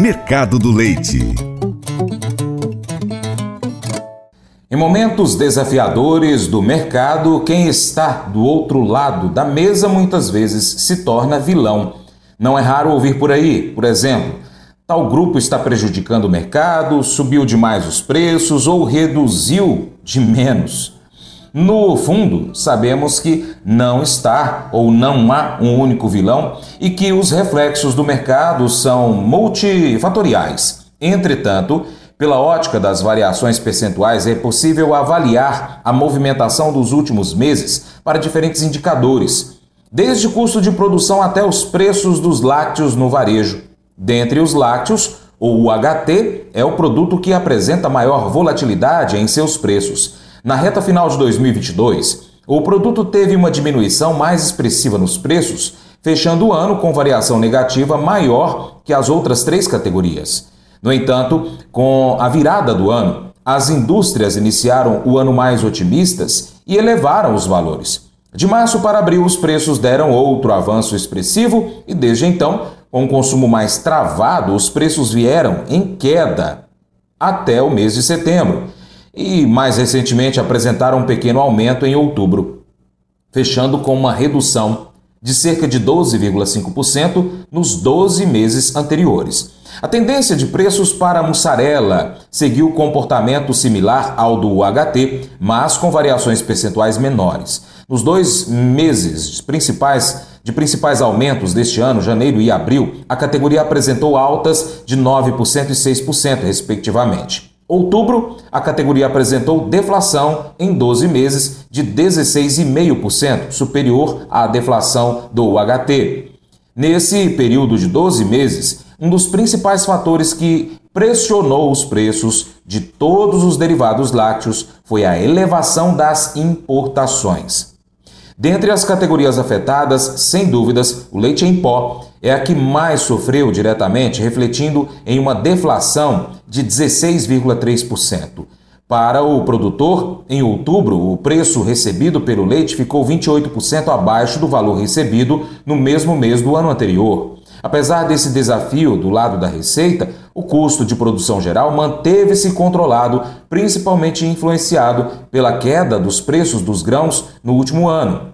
Mercado do Leite. Em momentos desafiadores do mercado, quem está do outro lado da mesa muitas vezes se torna vilão. Não é raro ouvir por aí, por exemplo, tal grupo está prejudicando o mercado, subiu demais os preços ou reduziu de menos. No fundo, sabemos que não está ou não há um único vilão e que os reflexos do mercado são multifatoriais. Entretanto, pela ótica das variações percentuais, é possível avaliar a movimentação dos últimos meses para diferentes indicadores, desde custo de produção até os preços dos lácteos no varejo. Dentre os lácteos, o UHT é o produto que apresenta maior volatilidade em seus preços. Na reta final de 2022, o produto teve uma diminuição mais expressiva nos preços, fechando o ano com variação negativa maior que as outras três categorias. No entanto, com a virada do ano, as indústrias iniciaram o ano mais otimistas e elevaram os valores. De março para abril, os preços deram outro avanço expressivo e, desde então, com o consumo mais travado, os preços vieram em queda até o mês de setembro e, mais recentemente, apresentaram um pequeno aumento em outubro, fechando com uma redução de cerca de 12,5% nos 12 meses anteriores. A tendência de preços para a mussarela seguiu comportamento similar ao do UHT, mas com variações percentuais menores. Nos dois meses principais de principais aumentos deste ano, janeiro e abril, a categoria apresentou altas de 9% e 6%, respectivamente. Outubro, a categoria apresentou deflação em 12 meses de 16,5%, superior à deflação do UHT. Nesse período de 12 meses, um dos principais fatores que pressionou os preços de todos os derivados lácteos foi a elevação das importações. Dentre as categorias afetadas, sem dúvidas, o leite em pó é a que mais sofreu diretamente, refletindo em uma deflação de 16,3%. Para o produtor, em outubro, o preço recebido pelo leite ficou 28% abaixo do valor recebido no mesmo mês do ano anterior. Apesar desse desafio do lado da receita, o custo de produção geral manteve-se controlado, principalmente influenciado pela queda dos preços dos grãos no último ano.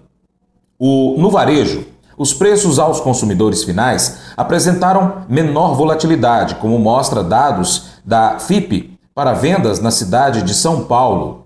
O, no varejo, os preços aos consumidores finais apresentaram menor volatilidade, como mostra dados da FIP para vendas na cidade de São Paulo.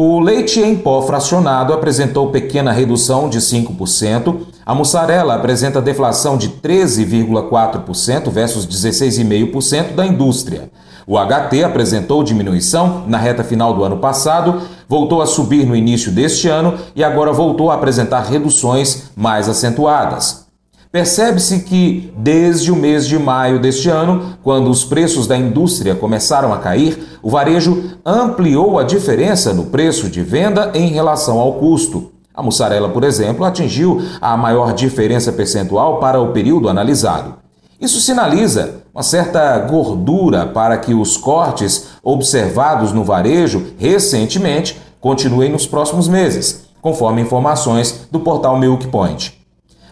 O leite em pó fracionado apresentou pequena redução de 5%, a mussarela apresenta deflação de 13,4% versus 16,5% da indústria. O HT apresentou diminuição na reta final do ano passado, voltou a subir no início deste ano e agora voltou a apresentar reduções mais acentuadas. Percebe-se que, desde o mês de maio deste ano, quando os preços da indústria começaram a cair, o varejo ampliou a diferença no preço de venda em relação ao custo. A mussarela, por exemplo, atingiu a maior diferença percentual para o período analisado. Isso sinaliza uma certa gordura para que os cortes observados no varejo recentemente continuem nos próximos meses, conforme informações do portal Milk Point.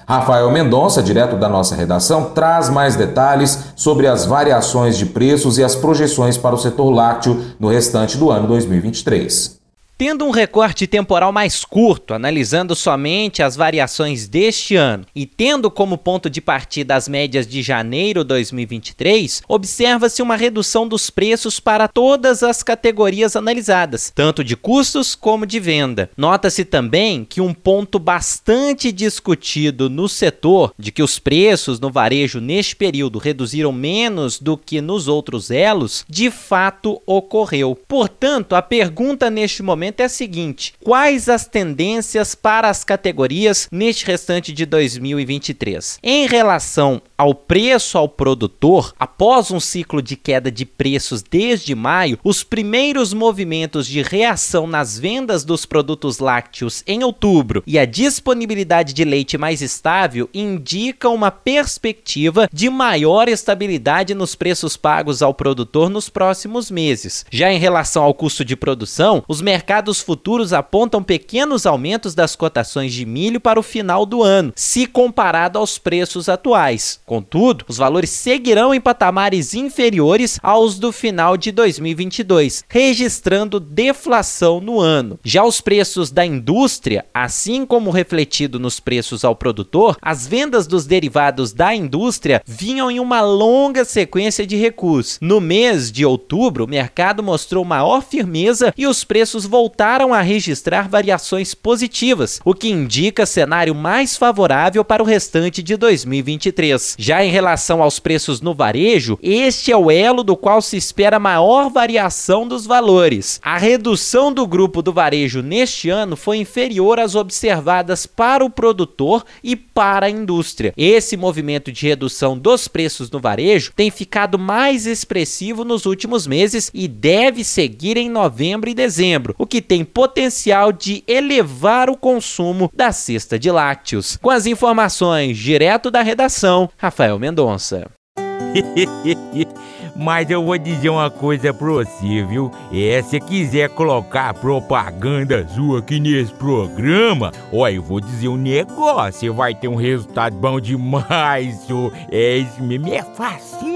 Rafael Mendonça, direto da nossa redação, traz mais detalhes sobre as variações de preços e as projeções para o setor lácteo no restante do ano 2023. Tendo um recorte temporal mais curto, analisando somente as variações deste ano e tendo como ponto de partida as médias de janeiro 2023, observa-se uma redução dos preços para todas as categorias analisadas, tanto de custos como de venda. Nota-se também que um ponto bastante discutido no setor de que os preços no varejo neste período reduziram menos do que nos outros elos, de fato ocorreu. Portanto, a pergunta neste momento momento é a seguinte: quais as tendências para as categorias neste restante de 2023? Em relação ao preço ao produtor, após um ciclo de queda de preços desde maio, os primeiros movimentos de reação nas vendas dos produtos lácteos em outubro e a disponibilidade de leite mais estável indicam uma perspectiva de maior estabilidade nos preços pagos ao produtor nos próximos meses. Já em relação ao custo de produção, os mercados mercados futuros apontam pequenos aumentos das cotações de milho para o final do ano, se comparado aos preços atuais. Contudo, os valores seguirão em patamares inferiores aos do final de 2022, registrando deflação no ano. Já os preços da indústria, assim como refletido nos preços ao produtor, as vendas dos derivados da indústria vinham em uma longa sequência de recuos. No mês de outubro, o mercado mostrou maior firmeza e os preços voltaram a registrar variações positivas, o que indica cenário mais favorável para o restante de 2023. Já em relação aos preços no varejo, este é o elo do qual se espera maior variação dos valores. A redução do grupo do varejo neste ano foi inferior às observadas para o produtor e para a indústria. Esse movimento de redução dos preços no varejo tem ficado mais expressivo nos últimos meses e deve seguir em novembro e dezembro, o que tem potencial de elevar o consumo da cesta de lácteos. Com as informações direto da redação, Rafael Mendonça. Mas eu vou dizer uma coisa pra você, viu? É, se quiser colocar propaganda sua aqui nesse programa, ó, eu vou dizer um negócio, você vai ter um resultado bom demais, senhor. É isso mesmo, é facinho,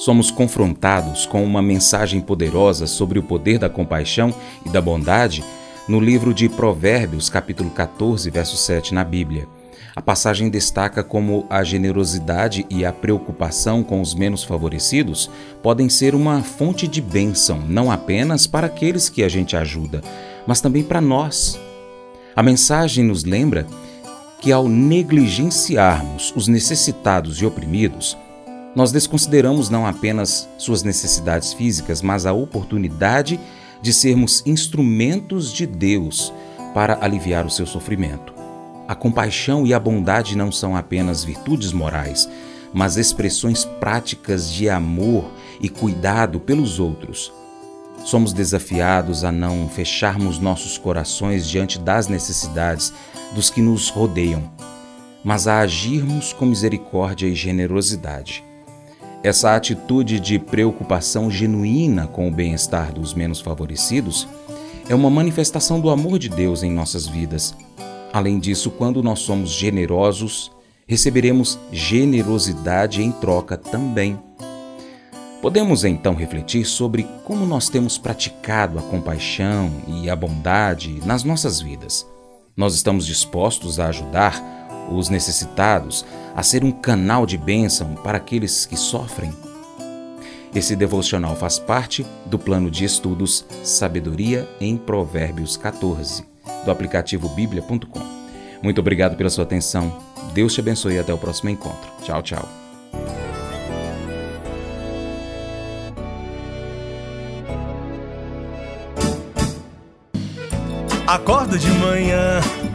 Somos confrontados com uma mensagem poderosa sobre o poder da compaixão e da bondade no livro de Provérbios, capítulo 14, verso 7 na Bíblia. A passagem destaca como a generosidade e a preocupação com os menos favorecidos podem ser uma fonte de bênção, não apenas para aqueles que a gente ajuda, mas também para nós. A mensagem nos lembra que ao negligenciarmos os necessitados e oprimidos, nós desconsideramos não apenas suas necessidades físicas, mas a oportunidade de sermos instrumentos de Deus para aliviar o seu sofrimento. A compaixão e a bondade não são apenas virtudes morais, mas expressões práticas de amor e cuidado pelos outros. Somos desafiados a não fecharmos nossos corações diante das necessidades dos que nos rodeiam, mas a agirmos com misericórdia e generosidade. Essa atitude de preocupação genuína com o bem-estar dos menos favorecidos é uma manifestação do amor de Deus em nossas vidas. Além disso, quando nós somos generosos, receberemos generosidade em troca também. Podemos então refletir sobre como nós temos praticado a compaixão e a bondade nas nossas vidas. Nós estamos dispostos a ajudar os necessitados, a ser um canal de bênção para aqueles que sofrem. Esse devocional faz parte do plano de estudos Sabedoria em Provérbios 14, do aplicativo bíblia.com. Muito obrigado pela sua atenção. Deus te abençoe e até o próximo encontro. Tchau, tchau. Acordo de manhã